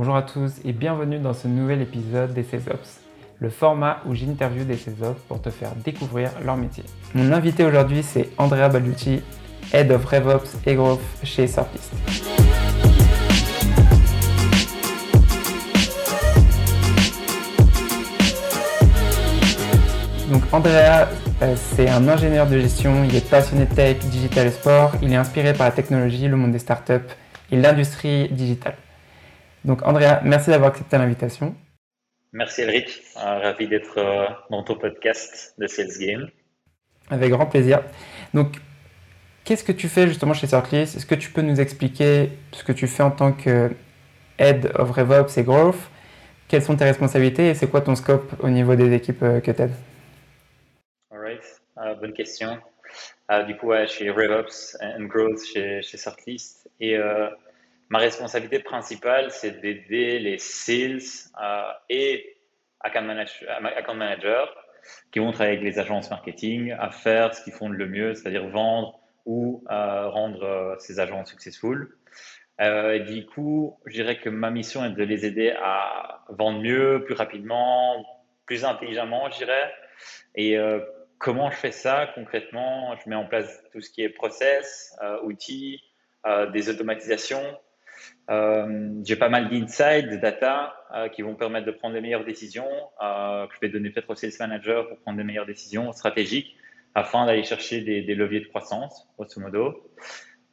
Bonjour à tous et bienvenue dans ce nouvel épisode des CESOPS, le format où j'interviewe des CESOPS pour te faire découvrir leur métier. Mon invité aujourd'hui c'est Andrea Balducci, Head of RevOps et Growth chez Surflist. Donc Andrea, euh, c'est un ingénieur de gestion, il est passionné de tech, digital et sport, il est inspiré par la technologie, le monde des startups et l'industrie digitale. Donc Andrea, merci d'avoir accepté l'invitation. Merci Elric, euh, ravi d'être euh, dans ton podcast de Sales Game. Avec grand plaisir. Donc, qu'est-ce que tu fais justement chez Circlist? Est-ce que tu peux nous expliquer ce que tu fais en tant que Head of RevOps et Growth? Quelles sont tes responsabilités et c'est quoi ton scope au niveau des équipes euh, que tu aides Alright, bonne question. du coup, je suis RevOps and Growth chez, chez et Ma responsabilité principale, c'est d'aider les sales euh, et account, managers qui vont travailler avec les agences marketing à faire ce qu'ils font de le mieux, c'est-à-dire vendre ou euh, rendre euh, ces agences successful. du coup, je dirais que ma mission est de les aider à vendre mieux, plus rapidement, plus intelligemment, je dirais. Et comment je fais ça concrètement? Je mets en place tout ce qui est process, outils, des automatisations euh, j'ai pas mal d'insights, data euh, qui vont permettre de prendre des meilleures décisions, euh, que je vais donner peut-être au sales manager pour prendre des meilleures décisions stratégiques afin d'aller chercher des, leviers de croissance, grosso modo.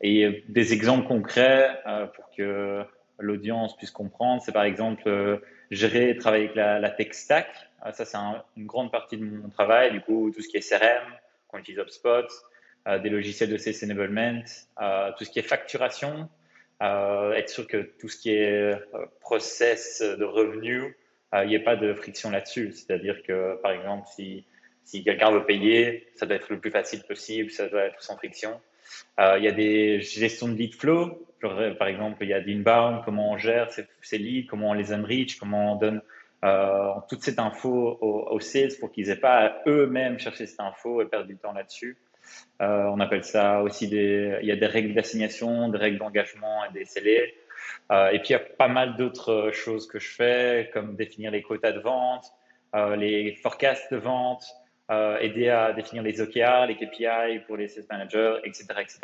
Et des exemples concrets pour que l'audience puisse comprendre, c'est par exemple gérer et travailler avec la tech stack. ça, c'est une grande partie de mon travail. Du coup, tout ce qui est CRM, qu'on utilise HubSpot, des logiciels de sales enablement, tout ce qui est facturation, euh, être sûr que tout ce qui est euh, process de revenus, euh, il n'y ait pas de friction là-dessus. C'est-à-dire que, par exemple, si, si quelqu'un veut payer, ça doit être le plus facile possible, ça doit être sans friction. il y a des gestions de lead flow. par exemple, il y a d'inbound, comment on gère ces, leads, comment on les enrich, comment on donne euh, toute cette info aux, sales pour qu'ils n'aient pas eux-mêmes chercher cette info et perdre du temps là-dessus. Euh, on appelle ça aussi des. Il y a des règles d'assignation, des règles d'engagement et des scellés. Euh, et puis il y a pas mal d'autres choses que je fais, comme définir les quotas de vente, euh, les forecasts de vente, aider à définir les OKR, les KPI pour les sales managers, etc., etc.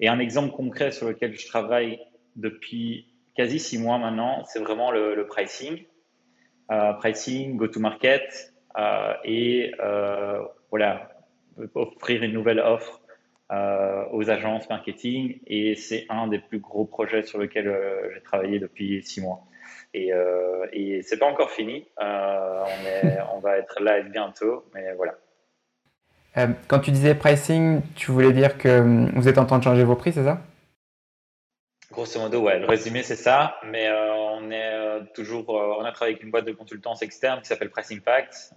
Et un exemple concret sur lequel je travaille depuis quasi six mois maintenant, c'est vraiment le, le pricing, pricing, go-to-market et voilà offrir une nouvelle offre euh, aux agences marketing et c'est un des plus gros projets sur lequel euh, j'ai travaillé depuis six mois. Et, euh, et c'est pas encore fini. Euh, on, est, on va être live bientôt, mais voilà. quand tu disais pricing, tu voulais dire que hum, vous êtes en train de changer vos prix, c'est ça? Grosso modo, ouais. Le résumé, c'est ça. Mais on est toujours, on a travaillé avec une boîte de consultance externe qui s'appelle Pricing Fact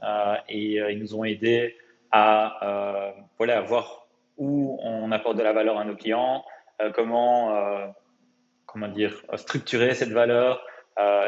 et ils nous ont aidés à euh, voilà, voir où on apporte de la valeur à nos clients, euh, comment, euh, comment dire, structurer cette valeur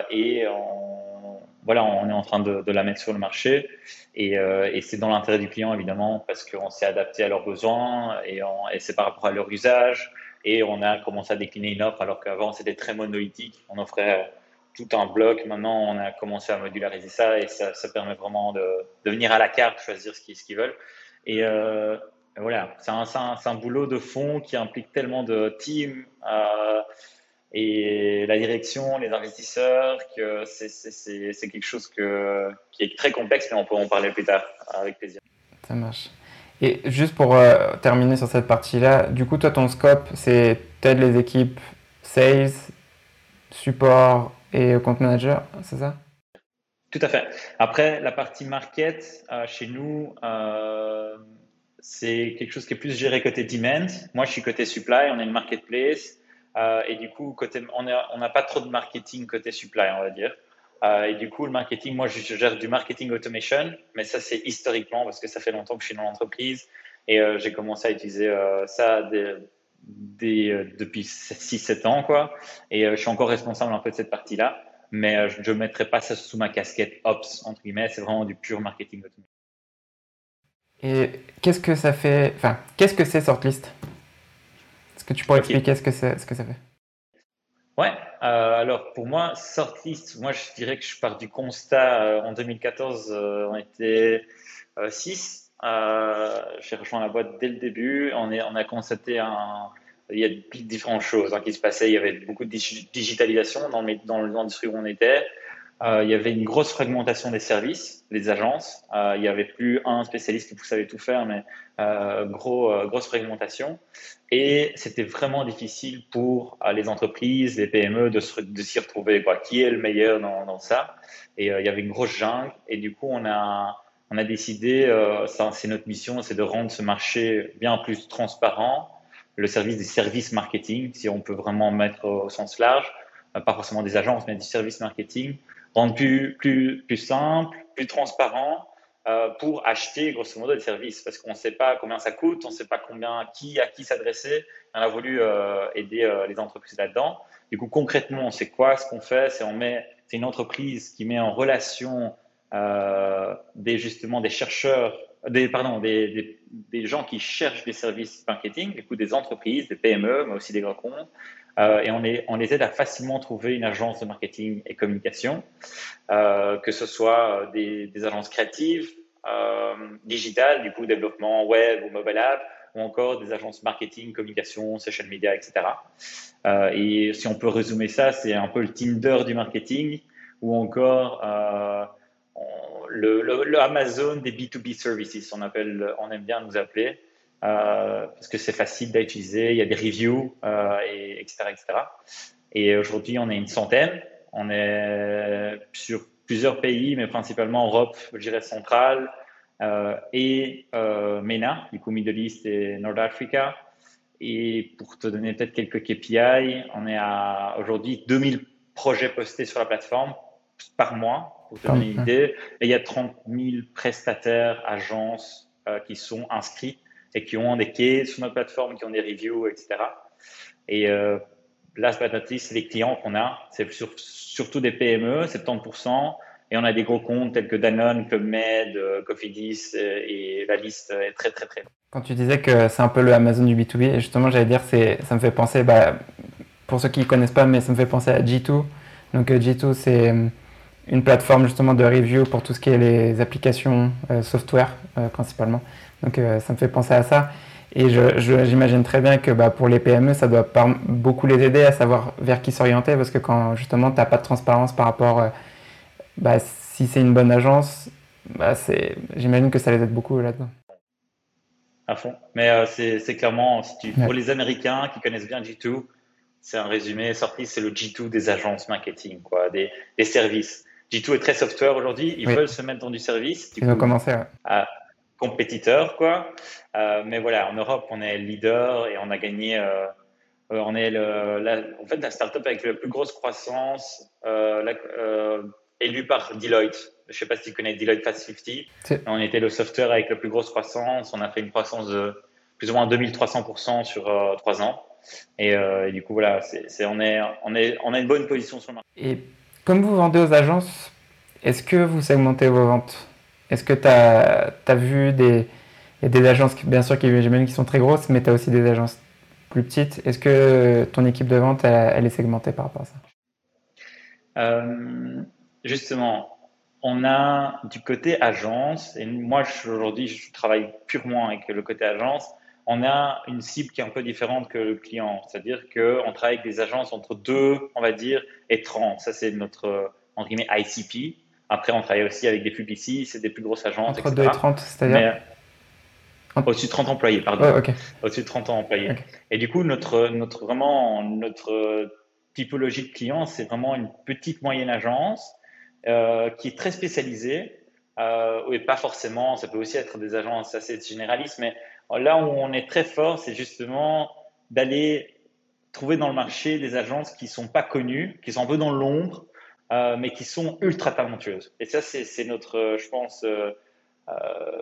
et on, voilà, on est en train de, la mettre sur le marché et, c'est dans l'intérêt du client évidemment parce qu'on s'est adapté à leurs besoins et, et c'est par rapport à leur usage et on a commencé à décliner une offre alors qu'avant c'était très monolithique. On offrait tout un bloc. Maintenant, on a commencé à modulariser ça et ça, permet vraiment de, de, venir à la carte, choisir ce qu'ils qu'ils veulent. Et euh, voilà, c'est un, un, un, boulot de fond qui implique tellement de teams euh, et la direction, les investisseurs, que c'est quelque chose que, qui est très complexe, mais on peut en parler plus tard avec plaisir. Ça marche. Et juste pour euh, terminer sur cette partie-là, du coup, toi, ton scope, c'est peut-être les équipes sales, support, et compte manager, c'est ça? Tout à fait. Après, la partie market, euh, chez nous, euh, c'est quelque chose qui est plus géré côté demand. Moi, je suis côté supply, on est une marketplace. Euh, et du coup, côté, on n'a pas trop de marketing côté supply, on va dire. et du coup, le marketing, moi, je gère du marketing automation, mais ça, c'est historiquement parce que ça fait longtemps que je suis dans l'entreprise et j'ai commencé à utiliser ça des, depuis 6-7 ans, quoi. Et euh, je suis encore responsable un peu de cette partie-là, mais euh, je ne mettrai pas ça sous ma casquette Ops, entre guillemets, c'est vraiment du pur marketing Et qu'est-ce que ça fait, enfin, qu'est-ce que c'est Sortlist? Est-ce que tu pourrais expliquer ce que, ce que ça fait? Ouais, euh, alors pour moi, Sortlist, moi je dirais que je pars du constat, euh, en 2014, euh, on était 6. J'ai rejoint la boîte dès le début. On, a constaté un, il y a différentes choses hein, qui se passaient. Il y avait beaucoup de digitalisation dans, dans l'industrie où on était. Euh, il y avait une grosse fragmentation des services, des agences. Euh, il n'y avait plus un spécialiste qui savait tout faire, mais euh, gros, euh, grosse fragmentation. Et c'était vraiment difficile pour euh, les entreprises, les PME de, s'y retrouver. Qui est le meilleur dans, dans ça? Et il y avait une grosse jungle. Et du coup, on a, on a décidé, c'est notre mission, c'est de rendre ce marché bien plus transparent. Le service des services marketing, si on peut vraiment mettre au sens large, pas forcément des agences, mais du service marketing rendre plus, plus, plus simple, plus transparent euh, pour acheter grosso modo des services parce qu'on ne sait pas combien ça coûte, on ne sait pas combien, qui, à qui s'adresser. On a voulu euh, aider euh, les entreprises là-dedans. Du coup, concrètement, c'est quoi ce qu'on fait? C'est on met, c'est une entreprise qui met en relation des justement des chercheurs, des pardon, des, des, gens qui cherchent des services marketing, du coup des entreprises, des PME, mais aussi des grands comptes, euh, et on les, on les aide à facilement trouver une agence de marketing et communication, euh, que ce soit euh, des, agences créatives, euh, digitales, du coup développement web ou mobile app, ou encore des agences marketing, communication, social media, etc. Euh, et si on peut résumer ça, c'est un peu le Tinder du marketing, ou encore euh, le, Amazon des B2B services, on, aime bien nous appeler. Euh, parce que c'est facile à utiliser, il y a des reviews, euh, et, etc., etc. Et aujourd'hui, on est une centaine. On est sur plusieurs pays, mais principalement Europe, je dirais centrale, euh, et MENA, du coup Middle East et North Africa. Et pour te donner peut-être quelques KPI, on est à aujourd'hui 2000 projets postés sur la plateforme par mois, pour te donner une idée. Et il y a 30 000 prestataires, agences euh, qui sont inscrits et qui ont des quais sur notre plateforme, qui ont des reviews, etc. Et euh, last but not least, c'est les clients qu'on a. C'est surtout des PME, 70%. Et on a des gros comptes tels que Danone, Club Med, euh, Cofidis, euh, et la liste est très, très, très longue. Quand tu disais que c'est un peu le Amazon du B2B, justement, j'allais dire, c'est, ça me fait penser, bah, pour ceux qui ne connaissent pas, mais ça me fait penser à G2. Donc, euh, G2, c'est une plateforme justement de review pour tout ce qui est les applications euh, software euh, principalement. Donc euh, ça me fait penser à ça. Et j'imagine très bien que bah, pour les PME, ça doit beaucoup les aider à savoir vers qui s'orienter parce que quand justement tu n'as pas de transparence par rapport bah, si c'est une bonne agence, bah, j'imagine que ça les aide beaucoup là-dedans. À fond. Mais c'est clairement, si tu, pour les Américains qui connaissent bien G2, c'est un résumé sorti, c'est le G2 des agences marketing, quoi, des, des services. G2 est très software aujourd'hui, ils veulent se mettre dans du service. Du ils coup, ont commencé, ouais. à compétiteur, quoi. Euh, mais voilà, en Europe, on est leader et on a gagné. Euh, euh on est le, la, en fait la startup avec la plus grosse croissance, euh, la, élue par Deloitte. Je ne sais pas si tu connais Deloitte Fast 50. On était le software avec la plus grosse croissance. On a fait une croissance de plus ou moins 2300% sur trois ans. Et, et, du coup, voilà, c'est, on, est, on, est, on a une bonne position sur le marché. Et comme vous vendez aux agences, est-ce que vous segmentez vos ventes? Est-ce que tu as, vu des, des agences, bien sûr, qui, qui sont très grosses, mais tu as aussi des agences plus petites. Est-ce que ton équipe de vente, elle, elle, est segmentée par rapport à ça? Euh, Justement, on a du côté agence, et moi aujourd'hui je travaille purement avec le côté agence, on a une cible qui est un peu différente que le client. C'est-à-dire qu'on travaille avec des agences entre 2, on va dire, et 30. Ça, c'est notre, entre guillemets, ICP. Après, on travaille aussi avec des publicis, c'est des plus grosses agences, Entre 2 et 30, c'est-à-dire Au-dessus de 30 employés, pardon. Oh, okay. Au-dessus de 30 employés. Okay. Et du coup, notre, notre, vraiment, notre typologie de clients, c'est vraiment une petite moyenne agence euh, qui est très spécialisée. Euh, et pas forcément, ça peut aussi être des agences assez généralistes, mais Là où on est très fort, c'est justement d'aller trouver dans le marché des agences qui sont pas connues, qui sont un peu dans l'ombre, euh, mais qui sont ultra talentueuses. Et ça, c'est notre, je pense, euh, euh,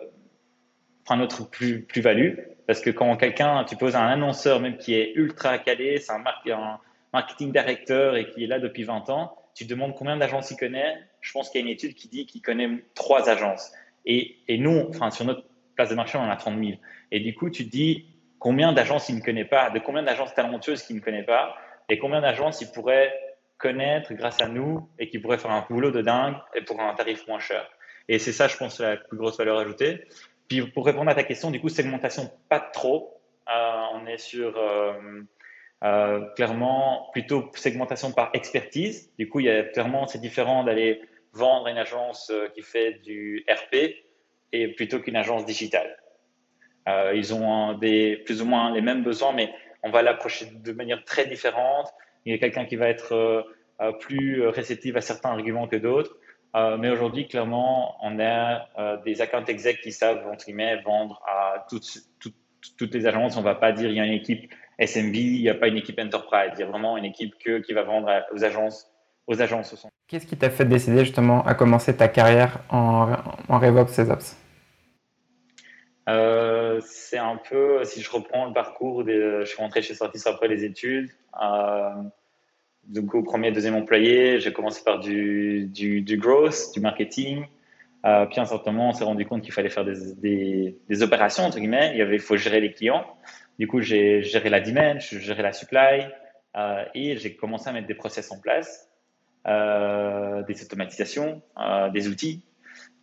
enfin notre plus plus value, parce que quand quelqu'un, tu poses un annonceur même qui est ultra calé, c'est un, un, marketing directeur et qui est là depuis 20 ans, tu te demandes combien d'agences il connaît. Je pense qu'il y a une étude qui dit qu'il connaît trois agences. Et, et nous, enfin sur notre place de marché, on en a 30 000. Et du coup, tu dis combien d'agences il ne connaît pas, de combien d'agences talentueuses qu'il ne connaît pas. et combien d'agences ils pourraient connaître grâce à nous et qui pourraient faire un boulot de dingue et pour un tarif moins cher. Et c'est ça, je pense, la plus grosse valeur ajoutée. Puis pour répondre à ta question, du coup, segmentation, pas trop. Euh, on est sur euh, euh, clairement plutôt segmentation par expertise. Du coup, il y a clairement, c'est différent d'aller vendre une agence qui fait du RP et plutôt qu'une agence digitale. ils ont des, plus ou moins les mêmes besoins, mais on va l'approcher de manière très différente. Il y a quelqu'un qui va être plus réceptif à certains arguments que d'autres. Euh, mais aujourd'hui, clairement, on a euh, des account execs qui savent, entre guillemets, vendre à toutes, les agences. On ne va pas dire il y a une équipe SMB, il n'y a pas une équipe enterprise. Il y a vraiment une équipe qui va vendre aux agences. Aux agences Qu'est-ce qui t'a fait décider justement à commencer ta carrière en, en RevOps SysOps euh, C'est un peu, si je reprends le parcours, je suis rentré chez Sortis après les études. Euh, donc au premier, deuxième employé, j'ai commencé par du, du, du, growth, du marketing. Euh, puis un certain moment, on s'est rendu compte qu'il fallait faire des, des, des, opérations, entre guillemets. Il avait, faut gérer les clients. Du coup, j'ai géré la demand, j'ai géré la supply euh, et j'ai commencé à mettre des process en place, des automatisations, des outils.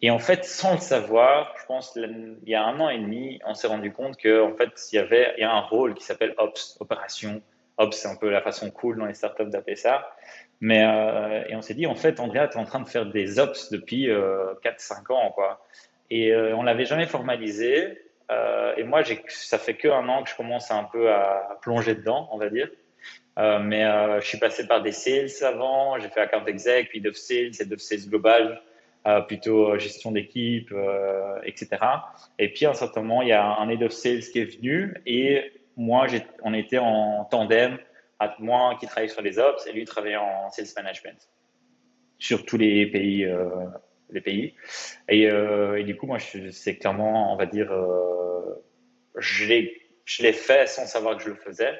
Et en fait, sans le savoir, je pense il y a un an et demi, on s'est rendu compte qu'en fait, il y a un rôle qui s'appelle Ops, opération, Ops, c'est un peu la façon cool dans les startups d'appeler ça. Mais, euh, et on s'est dit, en fait, Andrea, tu es en train de faire des Ops depuis euh, 4-5 ans. Quoi. Et euh, on l'avait jamais formalisé. Euh, et moi, ça fait qu'un an que je commence un peu à plonger dedans, on va dire. Euh, mais je suis passé par des sales avant, j'ai fait account exec, puis dev sales et dev sales global, plutôt gestion d'équipe, etc. Et puis à un certain moment, il y a un head of sales qui est venu et moi, on était en tandem, à moi qui travaillais sur les ops et lui travaillait en sales management sur tous les pays. Euh, les pays. Et, euh, du coup, moi, c'est clairement, on va dire, euh, je l'ai fait sans savoir que je le faisais.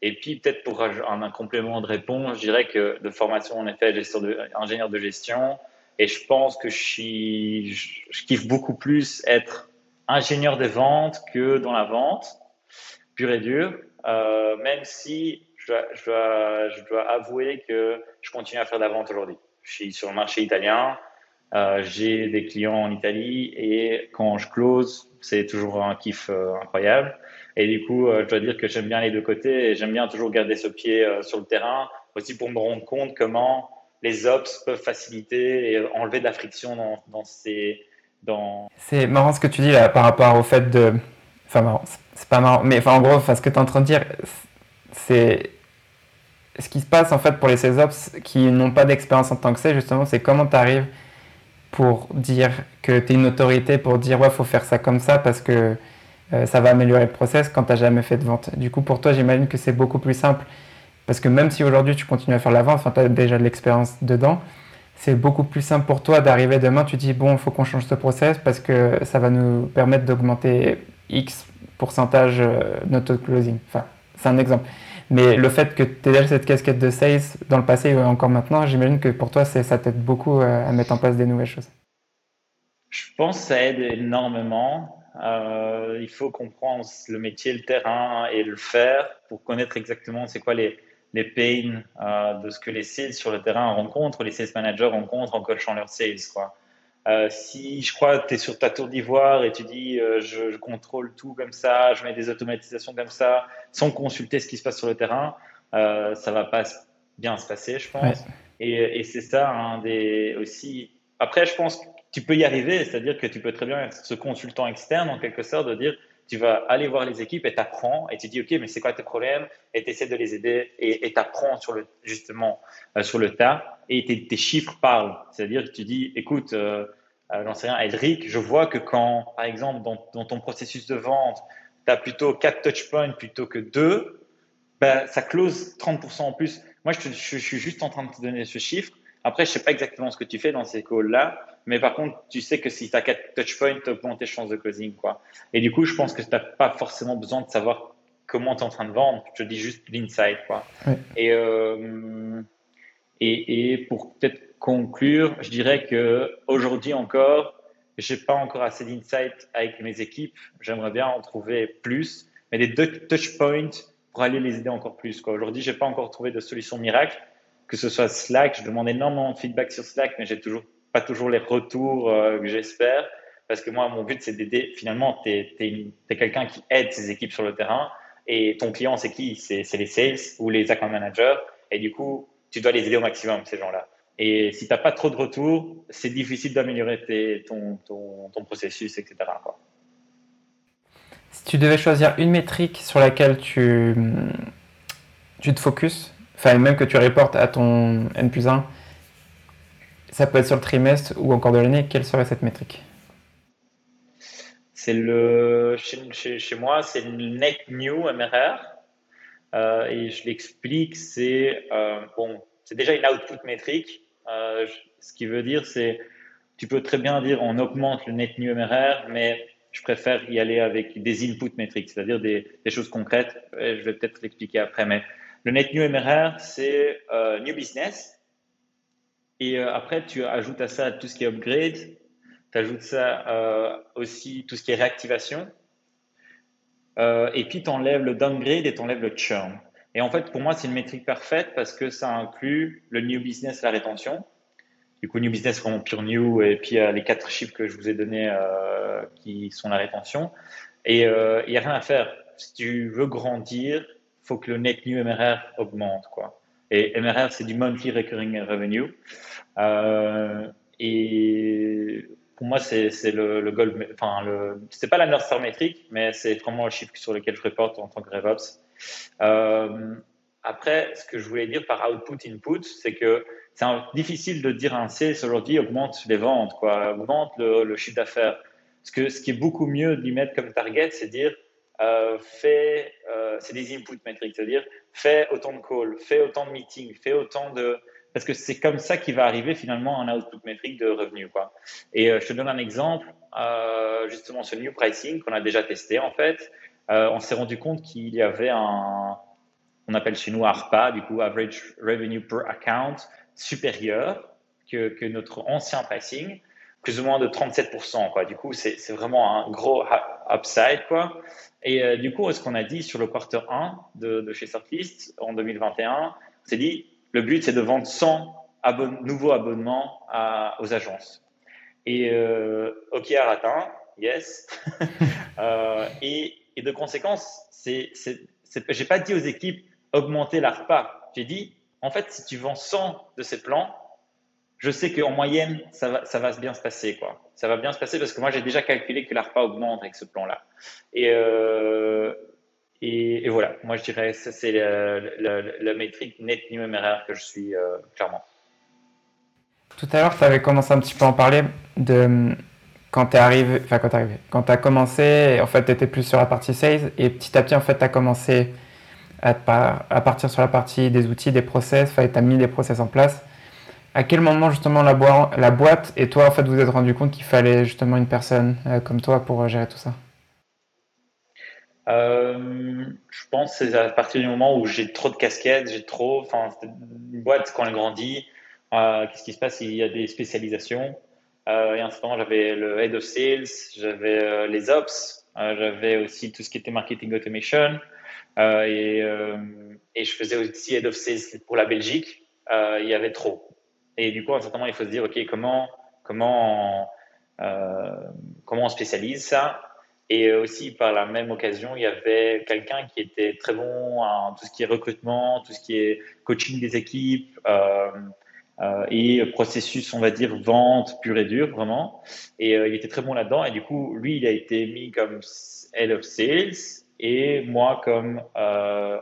Et puis, peut-être pour un, complément de réponse, je dirais que de formation, en effet, de, ingénieur de gestion. Et je pense que je, kiffe beaucoup plus être ingénieur des ventes que dans la vente pur et dur, euh, même si je dois, avouer que je continue à faire de la vente aujourd'hui. Je suis sur le marché italien, euh, j'ai des clients en Italie et quand je close, c'est toujours un kiff euh, incroyable. Et du coup, je dois dire que j'aime bien les deux côtés et j'aime bien toujours garder ce pied sur le terrain, aussi pour me rendre compte comment les ops peuvent faciliter et enlever de la friction dans, ces... Dans... C'est marrant ce que tu dis là par rapport au fait de... Enfin marrant, c'est pas marrant. Mais enfin, en gros, ce que tu es en train de dire, c'est ce qui se passe en fait pour les CESOPS qui n'ont pas d'expérience en tant que c'est, justement, c'est comment tu arrives pour dire que tu es une autorité, pour dire ouais, faut faire ça comme ça parce que euh, ça va améliorer le process quand tu n'as jamais fait de vente. Du coup, pour toi, j'imagine que c'est beaucoup plus simple parce que même si aujourd'hui tu continues à faire la enfin, tu as déjà de l'expérience dedans, c'est beaucoup plus simple pour toi d'arriver demain, tu dis bon, il faut qu'on change ce process parce que ça va nous permettre d'augmenter X pourcentage euh, closing Enfin, c'est un exemple. Mais le fait que tu aies cette casquette de sales dans le passé et encore maintenant, j'imagine que pour toi, ça t'aide beaucoup euh, à mettre en place des nouvelles choses. Je pense que ça aide énormément. Euh, il faut comprendre le métier, le terrain et le faire pour connaître exactement c'est quoi les, les pains euh, de ce que les sales sur le terrain rencontrent, les sales managers rencontrent en coachant leurs sales. Quoi. Euh, si je crois que tu es sur ta tour d'ivoire et tu dis euh, je, je, contrôle tout comme ça, je mets des automatisations comme ça, sans consulter ce qui se passe sur le terrain, euh, ça va pas bien se passer, je pense. Ouais. Et, et c'est ça un des aussi. Après, je pense que tu peux y arriver, c'est-à-dire que tu peux très bien être ce consultant externe en quelque sorte de dire tu vas aller voir les équipes et t'apprends et tu dis ok mais c'est quoi tes problèmes? Et tu de les aider et t'apprends sur le justement euh, sur le tas. Et tes, chiffres parlent. C'est-à-dire que tu dis écoute euh, euh j'en sais rien Edric je vois que quand par exemple dans, ton processus de vente tu as plutôt 4 touch points plutôt que 2 ben, ça close 30% en plus. Moi je suis juste en train de te donner ce chiffre après, je sais pas exactement ce que tu fais dans ces calls-là, mais par contre, tu sais que si tu as 4 touchpoints, tu augmentes tes chances de closing. Quoi. Et du coup, je pense que tu n'as pas forcément besoin de savoir comment tu es en train de vendre. Je te dis juste. Quoi. Ouais. Et, euh, et, et, pour peut-être conclure, je dirais que aujourd'hui encore, j'ai pas encore assez d'insight avec mes équipes. J'aimerais bien en trouver plus. Mais des deux touchpoints pour aller les aider encore plus. Aujourd'hui, j'ai pas encore trouvé de solution miracle, que ce soit Slack. Je demande énormément de feedback sur Slack, mais j'ai toujours pas toujours les retours euh, que j'espère. Parce que moi, mon but, c'est d'aider. Finalement, tu es, quelqu'un qui aide ses équipes sur le terrain. Et ton client, c'est qui? C'est les sales ou les account managers. Et du coup, tu dois les aider au maximum, ces gens-là. Et si tu n'as pas trop de retours, c'est difficile d'améliorer ton, ton, ton, processus, etc. Si tu devais choisir une métrique sur laquelle tu, tu te focuses, enfin même que tu reportes à ton N plus 1, ça peut être sur le trimestre ou encore de l'année, quelle serait cette métrique? C'est le chez, moi, c'est le net new MRR. Euh, et je l'explique, c'est euh, bon, c'est déjà une output métrique. Euh, ce qui veut dire, c'est tu peux très bien dire on augmente le net new MRR, mais je préfère y aller avec des input métriques, c'est-à-dire des, des, choses concrètes. je vais peut-être l'expliquer après, mais le net new MRR, c'est new business et euh, après, tu ajoutes à ça tout ce qui est upgrade, tu ajoutes ça euh, aussi tout ce qui est réactivation. Euh, et puis, tu enlèves le downgrade et tu enlèves le churn. Et en fait, pour moi, c'est une métrique parfaite parce que ça inclut le new business, la rétention. Du coup, new business, vraiment pure new, et puis les quatre chiffres que je vous ai donnés qui sont la rétention. Et il n'y a rien à faire. Si tu veux grandir, faut que le net new MRR augmente. Quoi. Et MRR, c'est du monthly recurring revenue. Euh, et pour moi, c'est le, le goal. Enfin, c'est pas la North Star métrique, mais c'est vraiment le chiffre sur lequel je reporte en tant que RevOps. Euh, après, ce que je voulais dire par output input, c'est que c'est difficile de dire un sales aujourd'hui augmente les ventes, quoi, augmente le, chiffre d'affaires. Ce que ce qui est beaucoup mieux lui mettre comme target, c'est dire euh, euh, c'est des input metrics, c'est-à-dire fais autant de calls, fais autant de meetings, fais autant de, parce que c'est comme ça qu'il va arriver finalement un output métrique de revenus. Quoi. Et euh, je te donne un exemple, justement ce new pricing qu'on a déjà testé en fait, on s'est rendu compte qu'il y avait un, on appelle chez nous ARPA, du coup Average Revenue Per Account, supérieur que notre ancien pricing, plus ou moins de 37%. Quoi. Du coup, c'est vraiment un gros upside. Quoi. Et euh, du coup, ce qu'on a dit sur le quarter 1 de, chez Sortlist en 2021, c'est dit, le but, c'est de vendre 100 nouveaux abonnements aux agences. Et euh, OK à atteint, yes. euh, et, et, de conséquence, c'est, j'ai pas dit aux équipes augmenter l'ARPA. J'ai dit, en fait, si tu vends 100 de ces plans, je sais qu'en moyenne, ça va, ça va bien se passer. Quoi. Ça va bien se passer parce que moi, j'ai déjà calculé que l'ARPA augmente avec ce plan-là. Et, euh, et, voilà, moi, je dirais ça, c'est la, métrique net erreur que je suis euh, clairement. Tout à l'heure, tu avais commencé un petit peu à en parler de quand tu es enfin quand tu arrivé, quand tu as commencé, en fait, tu étais plus sur la partie sales et petit à petit, en fait, tu as commencé à, à, partir sur la partie des outils, des process, tu as mis des process en place à quel moment justement la, boîte et toi en fait vous êtes rendu compte qu'il fallait justement une personne euh, comme toi pour euh, gérer tout ça? Euh, Je pense c'est à partir du moment où j'ai trop de casquettes, j'ai trop, enfin une boîte quand elle grandit, qu'est-ce qui se passe? Il y a des spécialisations. et en ce moment j'avais le head of sales, j'avais les ops, j'avais aussi tout ce qui était marketing automation et je faisais aussi head of sales pour la Belgique. il y avait trop. Et du coup, à un certain moment, il faut se dire, OK, comment, comment, euh, comment on spécialise ça? Et aussi, par la même occasion, il y avait quelqu'un qui était très bon en tout ce qui est recrutement, tout ce qui est coaching des équipes euh, euh, et processus, on va dire, vente pure et dure, vraiment. Et il était très bon là-dedans. Et du coup, lui, il a été mis comme Head of Sales et moi comme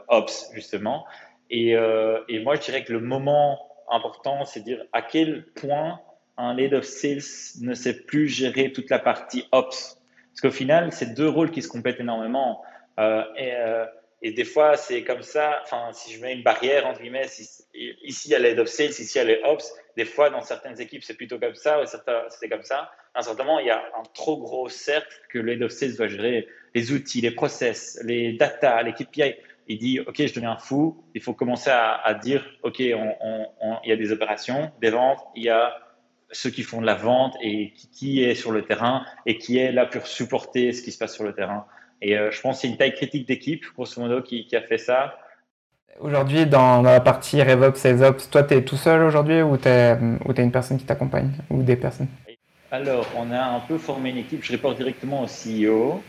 Ops, justement. Et, et moi, je dirais que le moment important, c'est dire à quel point un lead of sales ne sait plus gérer toute la partie ops. Parce qu'au final, c'est deux rôles qui se complètent énormément. Euh, et, euh, et, des fois, c'est comme ça. Enfin, si je mets une barrière entre guillemets, ici il y a lead of sales, ici il y a les ops. Des fois, dans certaines équipes, c'est plutôt comme ça, ou c'est comme ça. À il y a un trop gros cercle que lead of sales doit gérer. Les outils, les process, les data, les KPI il dit ok je deviens fou il faut commencer à, dire ok il y a des opérations des ventes il y a ceux qui font de la vente et qui, est sur le terrain et qui est là pour supporter ce qui se passe sur le terrain Et je pense que c'est une taille critique d'équipe, grosso modo, qui, qui, a fait ça. Aujourd'hui, dans, la partie RevOps, SalesOps, toi, tu es tout seul aujourd'hui ou tu as, une personne qui t'accompagne ou des personnes? Alors, on a un peu formé une équipe. Je reporte directement au CEO.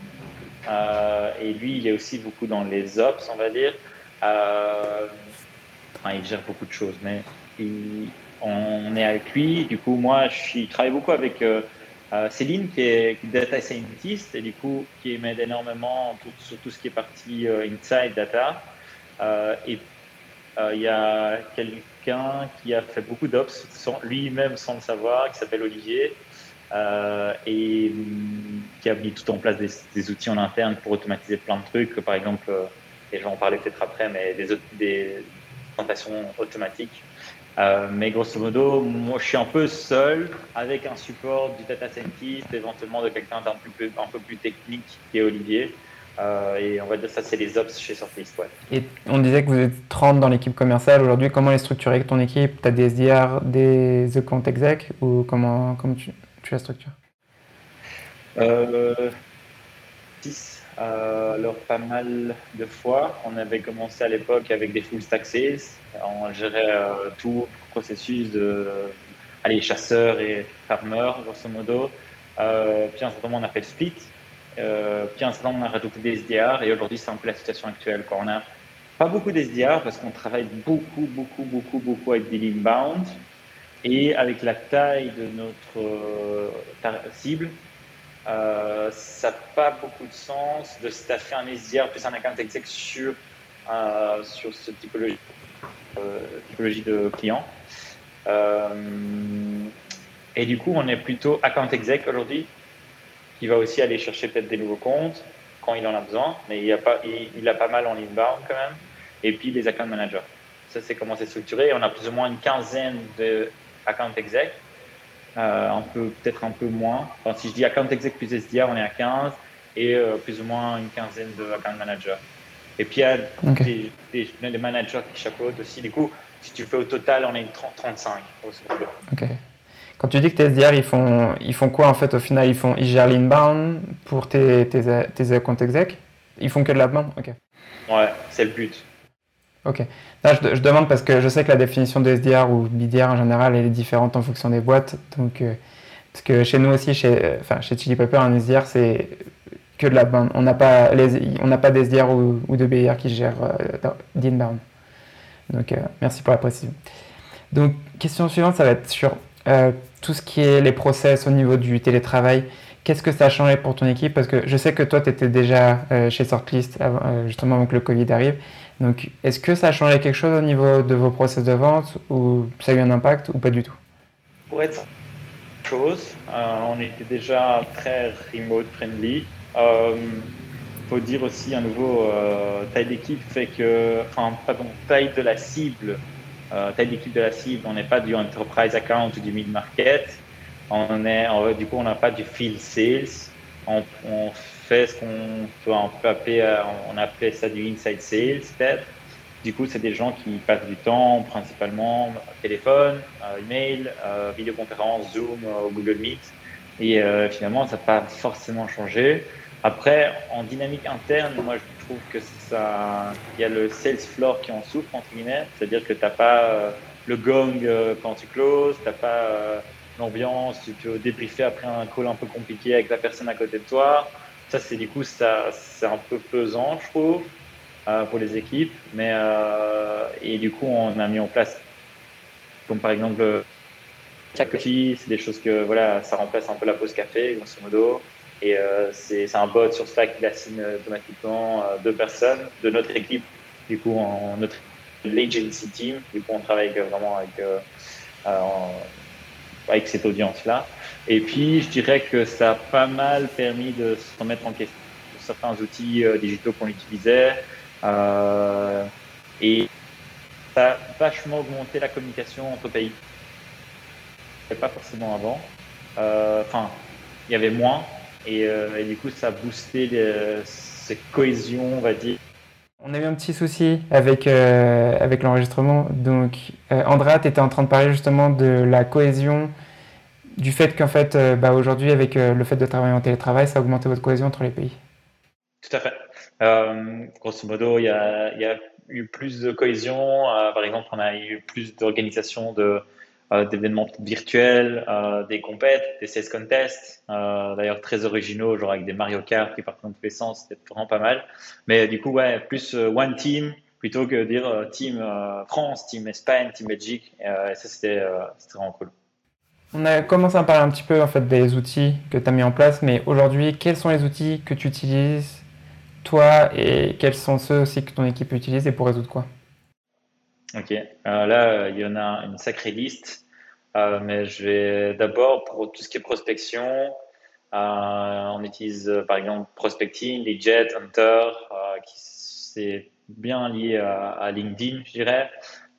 Et lui, il est aussi beaucoup dans les ops, on va dire. enfin, il gère beaucoup de choses, mais on est avec lui. Du coup, moi, je travaille beaucoup avec euh, euh, Céline, qui est data scientist, et du coup, qui m'aide énormément sur tout ce qui est partie euh, inside data. et il y a quelqu'un qui a fait beaucoup d'ops lui-même sans le savoir, qui s'appelle Olivier, et mm, qui a mis tout en place des, outils en interne pour automatiser plein de trucs. Par exemple, et j'en parler peut-être après, mais des, des présentations automatiques euh, mais grosso modo, moi, je suis un peu seul avec un support du data scientist, éventuellement de quelqu'un d'un peu, un peu plus technique qui Olivier. Euh, et on va dire ça, c'est les ops chez Surface. Ouais. Et on disait que vous êtes 30 dans l'équipe commerciale. Aujourd'hui, comment est structuré avec ton équipe? Tu as des SDR, des account exec ou comment, comment tu, tu la structures euh, 6 euh, alors, pas mal de fois. On avait commencé à l'époque avec des full stack. On gérait euh, tout processus de allez, chasseurs et farmers, grosso modo. Euh, puis, en ce moment, on a fait le split. Euh, puis, en ce moment, on a rajouté des SDR. Et aujourd'hui, c'est un peu la situation actuelle. Quoi. On n'a pas beaucoup d'SDR parce qu'on travaille beaucoup, beaucoup, beaucoup, beaucoup avec des inbound. Et avec la taille de notre euh, cible, euh, ça n'a pas beaucoup de sens de staffer un SDR plus un account exec sur, euh, sur cette typologie, euh, typologie de client. et du coup, on est plutôt account exec aujourd'hui, qui va aussi aller chercher peut-être des nouveaux comptes quand il en a besoin, mais il a pas, il, a pas mal en inbound quand même. Et puis les account managers. Ça, c'est comment c'est structuré. On a plus ou moins une quinzaine de account exec euh, un peu, peut-être un peu moins. Enfin, si je dis account exec plus SDR, on est à 15 et euh, plus ou moins une quinzaine de account managers. Et puis il y a des, des, managers qui chapeautent aussi. Du coup, si tu fais au total, on est 30, 35. Ok. Quand tu dis que tes SDR, ils font, ils font quoi en fait au final? Ils font ils gèrent l'inbound pour tes, tes, tes account exec? Ils font que de l'outbound Ok. Ouais, c'est le but. Ok. je, demande parce que je sais que la définition de SDR ou BDR en général est différente en fonction des boîtes. Donc, euh, parce que chez nous aussi, chez, enfin, chez Chili Pepper, un SDR c'est que de la bande. On n'a pas, pas d'SDR ou, ou, de BDR qui gèrent euh, d'inbound. Donc, euh, merci pour la précision. Donc, question suivante, ça va être sur tout ce qui est les process au niveau du télétravail. Qu'est-ce que ça a changé pour ton équipe? Parce que je sais que toi, tu étais déjà chez Sortlist justement avant que le Covid arrive. Donc, est-ce que ça a changé quelque chose au niveau de vos process de vente ou ça a eu un impact ou pas du tout? Pour être chose, euh, on était déjà très remote friendly. Euh, faut dire aussi à nouveau, euh, taille d'équipe fait que, enfin, pardon, taille de la cible, taille d'équipe de la cible, on n'est pas du enterprise account ou du mid market. On est, du coup, on n'a pas du field sales. On, on ce qu'on peut appeler, euh, on appelait ça du inside sales peut-être. Du coup, c'est des gens qui passent du temps principalement téléphone, euh, email, euh, vidéoconférence, Zoom, Google Meet. Et finalement, ça n'a pas forcément changé. Après, en dynamique interne, moi, je trouve que ça, il y a le sales floor qui en souffre entre guillemets, c'est-à-dire que tu n'as pas le gong quand tu closes, tu n'as pas l'ambiance, tu peux débriefer après un call un peu compliqué avec la personne à côté de toi. Ça, c'est du coup, ça, c'est un peu pesant, je trouve, euh, pour les équipes. Mais, euh, et du coup, on a mis en place, comme par exemple, Coffee, c'est des choses que, voilà, ça remplace un peu la pause café, grosso modo. Et euh, c'est, un bot sur Slack qui assigne automatiquement deux personnes de notre équipe, du coup, en notre l'agency team. Du coup, on travaille vraiment avec, avec cette audience-là. Et puis, je dirais que ça a pas mal permis de se remettre en question certains outils euh, digitaux qu'on utilisait. Euh, et ça a vachement augmenté la communication entre pays. Pas forcément avant. Euh, enfin, il y avait moins. Et, du coup, ça a boosté cette cohésion, on va dire. On a eu un petit souci avec, avec l'enregistrement. Donc, Andrea, tu étais en train de parler justement de la cohésion du fait qu'en fait, euh, bah, aujourd'hui, avec euh, le fait de travailler en télétravail, ça a augmenté votre cohésion entre les pays Tout à fait. Euh, grosso modo, il y, a, eu plus de cohésion. Par exemple, on a eu plus d'organisation de, euh, d'événements virtuels, des compètes, des sales contests, d'ailleurs très originaux, genre avec des Mario Kart qui partent dans tous les sens, c'était vraiment pas mal. Mais du coup, ouais, plus one team plutôt que dire team France, team Espagne, team Belgique. Et, ça, c'était vraiment cool. On a commencé à parler un petit peu en fait des outils que tu as mis en place, mais aujourd'hui, quels sont les outils que tu utilises toi et quels sont ceux aussi que ton équipe utilise et pour résoudre quoi? Ok, euh, là il y en a une sacrée liste, euh, mais je vais d'abord pour tout ce qui est prospection, euh, on utilise par exemple Prospecting, Leadjet, Hunter, qui c'est bien lié à, LinkedIn, je dirais.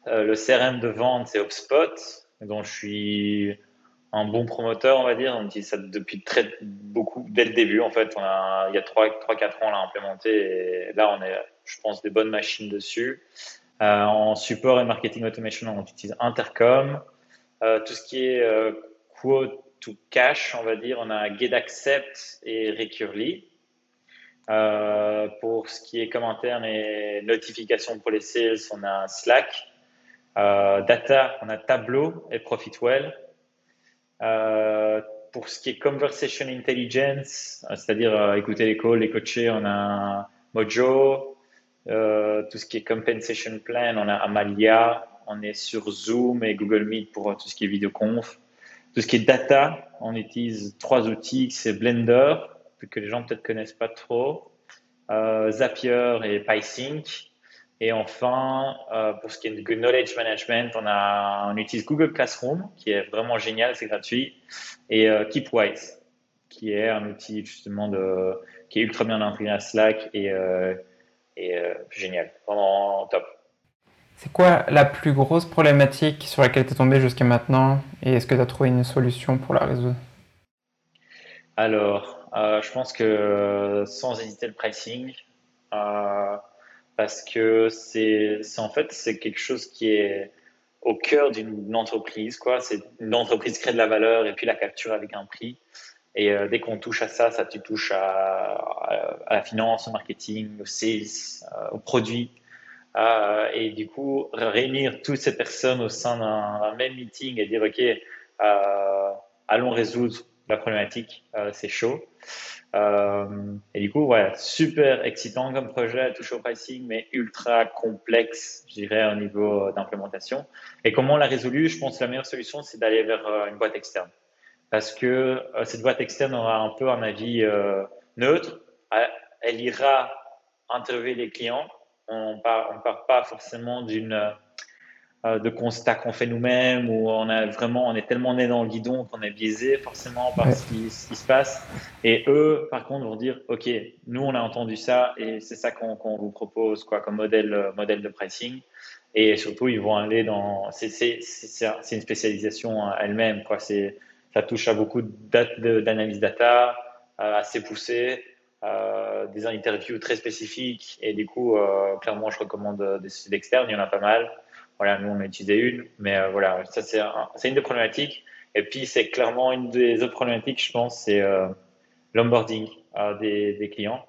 le CRM de vente c'est HubSpot, dont je suis un bon promoteur, on va dire. On utilise ça depuis très beaucoup, dès le début. En fait, on a, il y a 3-4 ans, on l'a implémenté et là, on est, je pense, des bonnes machines dessus. Euh, en support et marketing automation, on utilise Intercom. Euh, tout ce qui est euh, quote to cash, on va dire, on a GetAccept et Recurely. Euh, pour ce qui est commentaires et notifications pour les sales, on a Slack. Data, on a Tableau et Profitwell. Euh, pour ce qui est conversation intelligence, euh, c'est-à-dire euh, écouter les calls, les coacher, on a Mojo. tout ce qui est compensation plan, on a Amalia. On est sur Zoom et Google Meet pour tout ce qui est vidéoconf. Tout ce qui est data, on utilise trois outils, c'est Blender, que les gens peut-être connaissent pas trop, Zapier et PySync. Et enfin, euh, pour ce qui est de knowledge management, on, a, on utilise Google Classroom, qui est vraiment génial, c'est gratuit, et euh, Keepwise, qui est un outil justement de, qui est ultra bien intégré à Slack et, euh, et génial, vraiment top. C'est quoi la plus grosse problématique sur laquelle tu es tombé jusqu'à maintenant et est-ce que tu as trouvé une solution pour la résoudre? Alors, je pense que sans hésiter le pricing, parce que c'est en fait c'est quelque chose qui est au cœur d'une entreprise quoi. C'est une entreprise crée de la valeur et puis la capture avec un prix. Et euh, dès qu'on touche à ça ça tu touches à, la finance au marketing au sales euh, au produit. Euh, et du coup réunir toutes ces personnes au sein d'un même meeting et dire ok allons résoudre la problématique c'est chaud euh, et du coup, ouais, super excitant comme projet, touche au pricing, mais ultra complexe, je dirais, au niveau d'implémentation. Et comment on l'a résolu? Je pense que la meilleure solution, c'est d'aller vers euh, une boîte externe. Parce que euh, cette boîte externe aura un peu un avis neutre. Elle ira interviewer les clients. On on part pas forcément d'une euh, de constats qu'on fait nous-mêmes où on a vraiment on est tellement né dans le guidon qu'on est biaisé forcément par ce, qui, se passe. Et eux par contre vont dire ok nous on a entendu ça et c'est ça qu'on vous propose quoi comme modèle euh, modèle de pricing. Et surtout ils vont aller dans c'est une spécialisation elle-même quoi. C'est ça touche à beaucoup d'analyse data euh, assez poussée des interviews très spécifiques. Et du coup clairement je recommande des sites externes il y en a pas mal voilà, nous, on a utilisé une, mais euh, voilà, ça, c'est une des problématiques. Et puis, c'est clairement une des autres problématiques, je pense, c'est euh, l'onboarding euh, des, clients.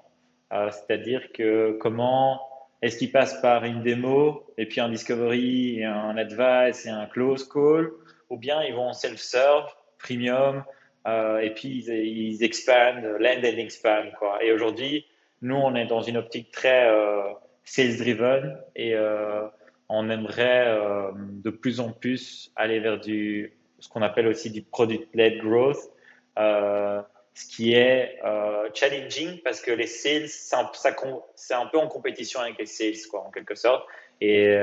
C'est-à-dire que comment est-ce qu'ils passent par une démo et puis un discovery, et un advice et un close call, ou bien ils vont self-serve, premium, et puis ils, ils, expandent, land and expand. Quoi. Et aujourd'hui, nous, on est dans une optique très sales-driven et on aimerait euh, de plus en plus aller vers du, ce qu'on appelle aussi du product-led growth, euh, ce qui est euh, challenging parce que les sales, c'est un, peu en compétition avec les sales, quoi, en quelque sorte. Et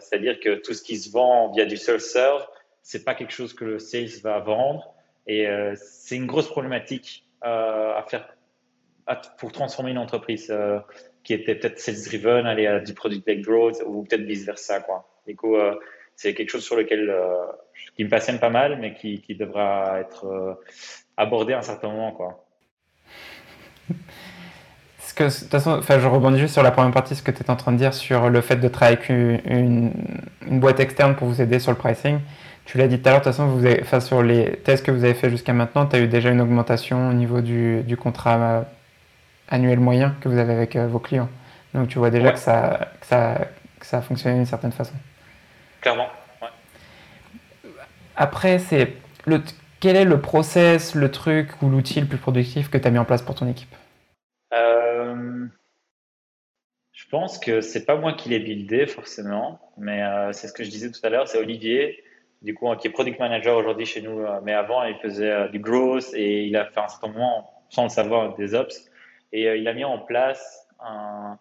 c'est-à-dire que tout ce qui se vend via du self-serve, c'est pas quelque chose que le sales va vendre. Et c'est une grosse problématique à faire pour transformer une entreprise qui était peut-être sales driven, aller à du product-led growth ou peut-être vice versa, quoi. Du coup, euh, c'est quelque chose sur lequel euh, qui me passionne pas mal, mais qui, devra être euh, abordé à un certain moment, quoi. Que, de toute façon, je rebondis juste sur la première partie, ce que tu es en train de dire sur le fait de travailler avec une, une, boîte externe pour vous aider sur le pricing. Tu l'as dit tout à l'heure, de toute façon, sur les tests que vous avez fait jusqu'à maintenant, tu as eu déjà une augmentation au niveau du, du contrat annuel moyen que vous avez avec vos clients. Donc tu vois déjà que, ça, que, ça, que ça a fonctionné d'une certaine façon. Clairement. Après, c'est le, quel est le process, le truc ou l'outil le plus productif que tu as mis en place pour ton équipe? Euh, Je pense que c'est pas moi qui l'ai buildé forcément, mais euh, c'est ce que je disais tout à l'heure, c'est Olivier, du coup, qui est product manager aujourd'hui chez nous, euh, mais avant il faisait du growth et il a fait un certain moment, sans le savoir, des ops, et il a mis en place un,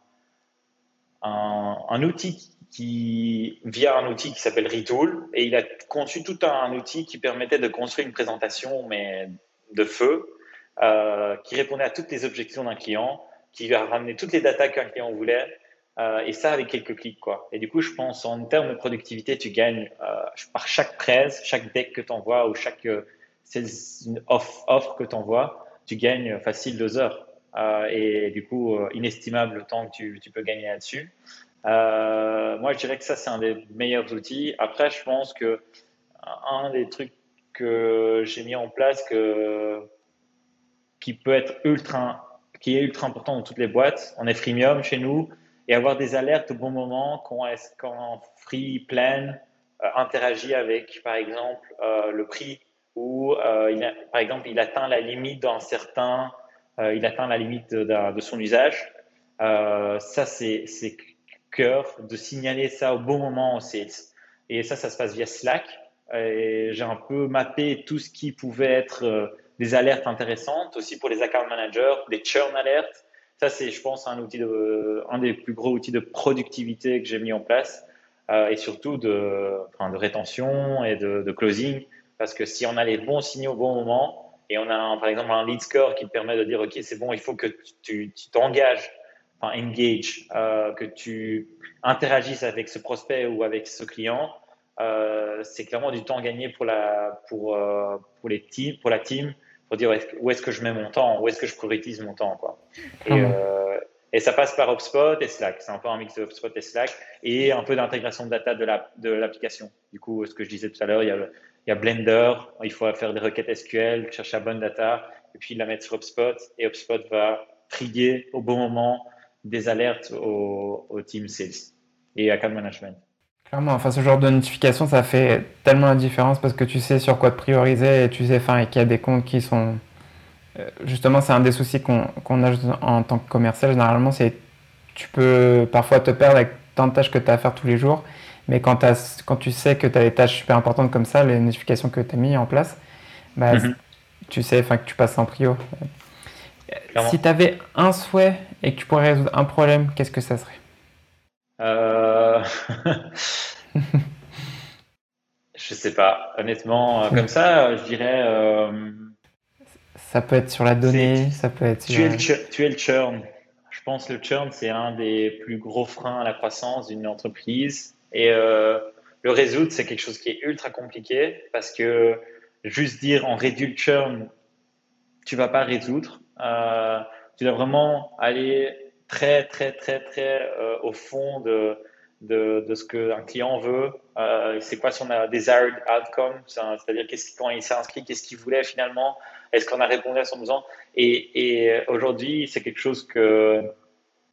un, outil qui, via un outil qui s'appelle Retool, et il a conçu tout un, outil qui permettait de construire une présentation, mais de feu, euh, qui répondait à toutes les objections d'un client, qui a ramené toutes les datas qu'un client voulait, euh, et ça avec quelques clics, quoi. Et du coup, je pense en termes de productivité, tu gagnes euh, par chaque presse, chaque deck que tu envoies ou chaque euh, offre, offre que tu envoies, tu gagnes facile deux heures. Euh, et du coup, inestimable le temps que tu, peux gagner là-dessus. Euh, moi, je dirais que ça, c'est un des meilleurs outils. Après, je pense que un des trucs que j'ai mis en place que, qui peut être ultra, qui est ultra important dans toutes les boîtes, on est freemium chez nous, et avoir des alertes au bon moment quand, est Free Plan euh, interagit avec, par exemple, euh, le prix ou, par exemple, il atteint la limite d'un certain, il atteint la limite de, son usage. ça, c'est de signaler ça au bon moment au sales. Et ça, ça se passe via Slack. J'ai un peu mappé tout ce qui pouvait être euh, des alertes intéressantes, aussi pour les account managers, des churn alertes. Ça, c'est, je pense, un outil un des plus gros outils de productivité que j'ai mis en place, euh, et surtout de, enfin, de rétention et de, closing, parce que si on a les bons signaux au bon moment, et on a par exemple un lead score qui te permet de dire, ok, c'est bon, il faut que tu t'engages enfin engage, euh, que tu interagisses avec ce prospect ou avec ce client, euh, c'est clairement du temps gagné pour la pour euh, pour les teams, pour la team, pour dire où est-ce que je mets mon temps, où est-ce que je priorise mon temps, quoi. Et, euh, et ça passe par HubSpot et Slack. C'est un peu un mix de HubSpot et Slack et un peu d'intégration de data de la de l'application. Du coup, ce que je disais tout à l'heure, il y a il y a Blender, il faut faire des requêtes SQL, chercher la bonne data, et puis la mettre sur HubSpot, et HubSpot va trier au bon moment des alertes au, team sales et account management. Clairement, enfin, ce genre de notification, ça fait tellement la différence parce que tu sais sur quoi te prioriser et tu sais enfin, qu'il y a des comptes qui sont. Euh, justement, c'est un des soucis qu'on a en tant que commercial. Généralement, c'est tu peux parfois te perdre avec tant de tâches que tu as à faire tous les jours. Mais quand, quand tu sais que tu as des tâches super importantes comme ça, les notifications que tu as mis en place, bah, mm-hmm. tu sais que tu passes en prio. Si tu avais un souhait et que tu pourrais résoudre un problème, qu'est-ce que ça serait? Euh... Je sais pas. Honnêtement, euh, comme ça, je dirais. Euh, ça peut être sur la donnée, ça peut être. Tu, es le le churn. Je pense que le churn, c'est un des plus gros freins à la croissance d'une entreprise. Et euh, le résoudre, c'est quelque chose qui est ultra compliqué parce que juste dire on réduit le churn, tu vas pas résoudre. Euh, tu dois vraiment aller très, très, très, très euh, au fond de, de, de ce qu'un client veut. C'est quoi son desired outcome, c'est-à-dire qu'est-ce, quand il s'est inscrit, qu'est-ce qu'il voulait finalement, est-ce qu'on a répondu à son besoin? Et, et aujourd'hui, c'est quelque chose que,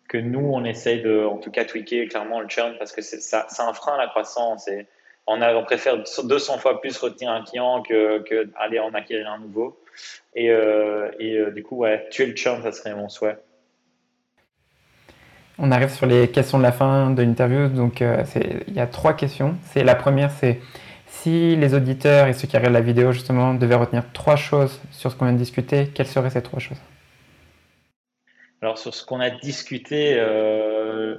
que nous, on essaye de, en tout cas, tweaker clairement le churn parce que c'est, ça, c'est un frein à la croissance. Et on, a, on préfère 200 fois plus retenir un client que, que aller en acquérir un nouveau. Et, euh, euh, du coup, ouais, tuer le churn, ça serait mon souhait. On arrive sur les questions de la fin de l'interview. Donc, euh, il y a trois questions. C'est la première, c'est si les auditeurs et ceux qui regardent la vidéo justement devaient retenir trois choses sur ce qu'on vient de discuter, quelles seraient ces trois choses? Alors sur ce qu'on a discuté, euh,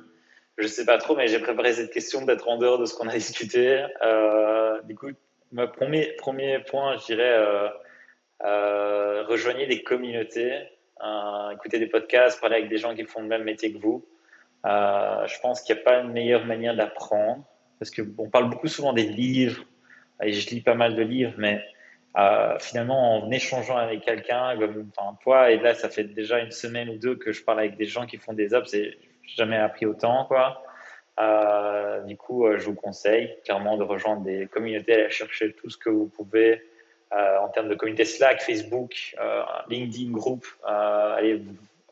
je sais pas trop, mais j'ai préparé cette question d'être en dehors de ce qu'on a discuté. Euh, du coup, mon premier, premier point, je dirais euh, rejoignez des communautés, euh, écoutez des podcasts, parlez avec des gens qui font le même métier que vous. Euh, je pense qu'il n'y a pas une meilleure manière d'apprendre parce qu'on parle beaucoup souvent des livres et je lis pas mal de livres, mais euh, finalement en échangeant avec quelqu'un, enfin toi et là ça fait déjà une semaine ou deux que je parle avec des gens qui font des ops et jamais appris autant quoi. Euh, du coup, je vous conseille clairement de rejoindre des communautés, aller chercher tout ce que vous pouvez euh, en termes de communauté Slack, Facebook, euh, LinkedIn Group, euh, allez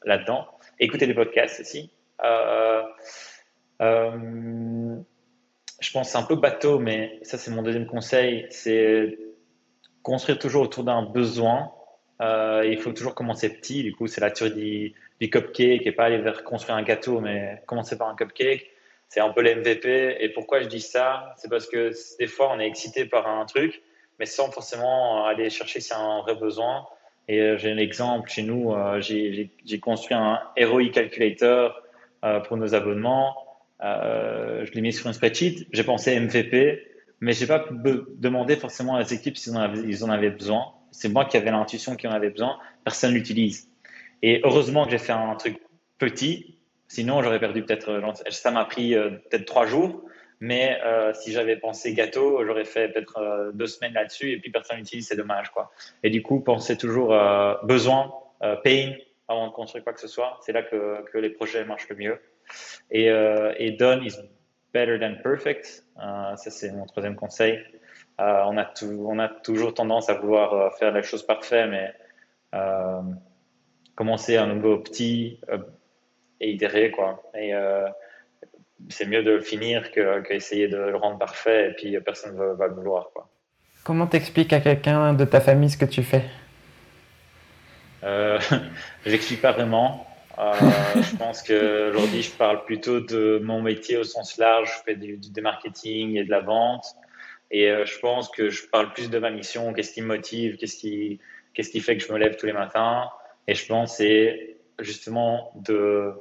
là-dedans. Écouter des podcasts aussi. Euh, je pense un peu bateau, mais ça c'est mon deuxième conseil, c'est construire toujours autour d'un besoin. il faut toujours commencer petit. Du coup, c'est la théorie du, cupcake et pas aller vers construire un gâteau, mais commencer par un cupcake. C'est un peu l'MVP. Et pourquoi je dis ça? C'est parce que des fois, on est excité par un truc, mais sans forcément aller chercher s'il y a un vrai besoin. Et euh, j'ai un exemple chez nous, euh, j'ai construit un ROI calculator euh, pour nos abonnements. je l'ai mis sur une spreadsheet. J'ai pensé MVP, mais j'ai pas demandé forcément à les équipes s'ils en avaient, ils en avaient besoin. C'est moi qui avais l'intuition qu'ils en avaient besoin. Personne l'utilise. Et heureusement que j'ai fait un truc petit. Sinon, j'aurais perdu peut-être. Ça m'a pris peut-être trois jours. Mais euh, si j'avais pensé gâteau, j'aurais fait peut-être euh, deux semaines là-dessus et puis personne n'utilise, c'est dommage. Quoi. Et du coup, pensez toujours euh, besoin, pain avant de construire quoi que ce soit. C'est là que, que, les projets marchent le mieux. Et, et done is better than perfect. ça, c'est mon troisième conseil. on, a on a toujours tendance à vouloir faire la chose parfaite, mais commencer un nouveau petit et itérer. Quoi. Et c'est mieux de le finir qu'essayer de le rendre parfait et puis personne ne va, le vouloir. Quoi. Comment t'expliques à quelqu'un de ta famille ce que tu fais? Euh, J'explique pas vraiment. Euh, je pense qu'aujourd'hui, je parle plutôt de mon métier au sens large. Je fais du, du marketing et de la vente. Et euh, je pense que je parle plus de ma mission, qu'est-ce qui me motive, qu'est-ce qui, qu'est-ce qui fait que je me lève tous les matins? Et je pense c'est justement de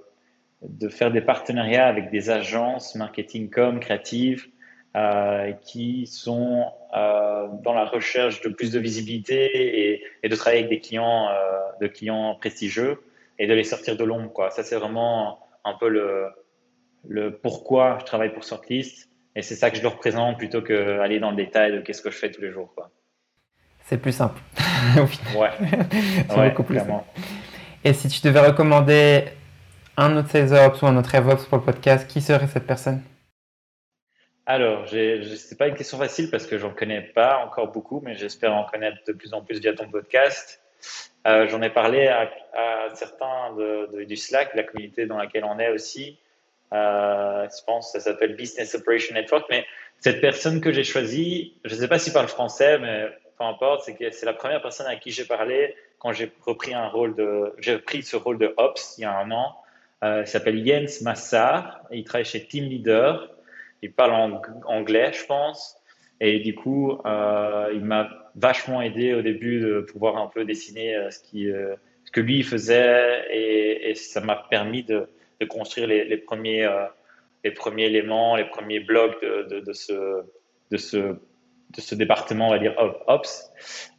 de faire des partenariats avec des agences marketing com créatives euh, qui sont euh, dans la recherche de plus de visibilité et, et de travailler avec des clients, euh, de clients prestigieux et de les sortir de l'ombre. Quoi. Ça, c'est vraiment un peu le, le pourquoi je travaille pour Sortlist. Et c'est ça que je leur présente plutôt qu'aller dans le détail de qu'est-ce que je fais tous les jours. Quoi. C'est plus simple. ouais, c'est beaucoup plus simple. Et si tu devais recommander un autre SalesOps ou un autre RevOps pour le podcast, qui serait cette personne? Alors, ce n'est pas une question facile parce que j'en connais pas encore beaucoup, mais j'espère en connaître de plus en plus via ton podcast. Euh, j'en ai parlé à, certains de, du Slack, la communauté dans laquelle on est aussi. Euh, je pense que ça s'appelle Business Operation Network. Mais cette personne que j'ai choisie, je ne sais pas s'il parle français, mais peu importe, c'est que c'est la première personne à qui j'ai parlé quand j'ai repris un rôle de, j'ai pris ce rôle de Ops il y a un an. Euh, il s'appelle Jens Massar. Il travaille chez Team Leader. Il parle anglais, je pense. Et du coup, euh, il m'a vachement aidé au début de pouvoir un peu dessiner euh, ce, qui, ce que lui faisait. Et, ça m'a permis de, construire les, premiers, les premiers éléments, les premiers blocs de, ce, de, ce, de ce département, on va dire, Ops.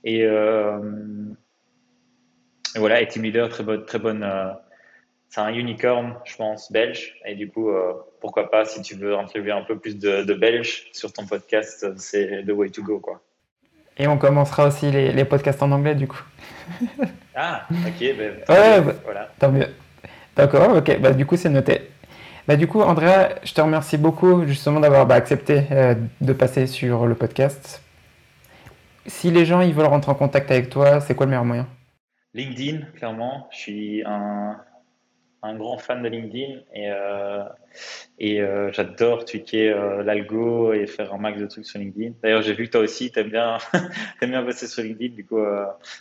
Et, et voilà, et Team Leader, très bonne, très bonne c'est un unicorn, je pense, belge. Et du coup, euh, pourquoi pas, si tu veux interviewer un peu plus de, de Belges sur ton podcast, c'est the way to go. Quoi. Et on commencera aussi les, les podcasts en anglais, du coup. ah, ok. Ben, ouais, bah, voilà. Tant mieux. D'accord, ok. Bah, du coup, c'est noté. Bah, du coup, Andrea, je te remercie beaucoup justement d'avoir bah, accepté euh, de passer sur le podcast. Si les gens ils veulent rentrer en contact avec toi, c'est quoi le meilleur moyen? LinkedIn, clairement. Je suis un un grand fan de LinkedIn et, euh, et euh, j'adore tweaker euh, l'algo et faire un max de trucs sur LinkedIn. D'ailleurs, j'ai vu que toi aussi, tu aimes bien, aimes bien bosser sur LinkedIn. Du coup,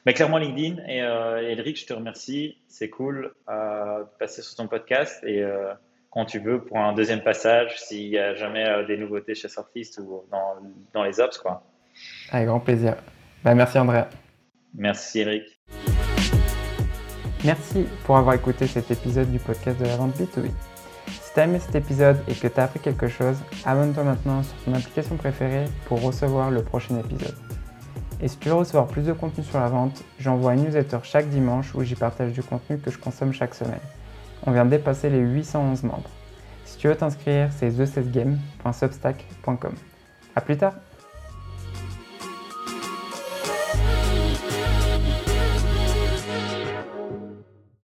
mais clairement LinkedIn. Et Elric, je te remercie. C'est cool de passer sur ton podcast et quand tu veux pour un deuxième passage, s'il y a jamais des nouveautés chez Sortlist ou dans, dans les ops. Quoi. Avec grand plaisir. Bah, merci Andrea. Merci Eric. Merci pour avoir écouté cet épisode du podcast de la vente B2B. Si tu as aimé cet épisode et que tu as appris quelque chose, abonne-toi maintenant sur ton application préférée pour recevoir le prochain épisode. Et si tu veux recevoir plus de contenu sur la vente, j'envoie une newsletter chaque dimanche où j'y partage du contenu que je consomme chaque semaine. On vient de dépasser les 811 membres. Si tu veux t'inscrire, c'est thesesgame.substack.com. A plus tard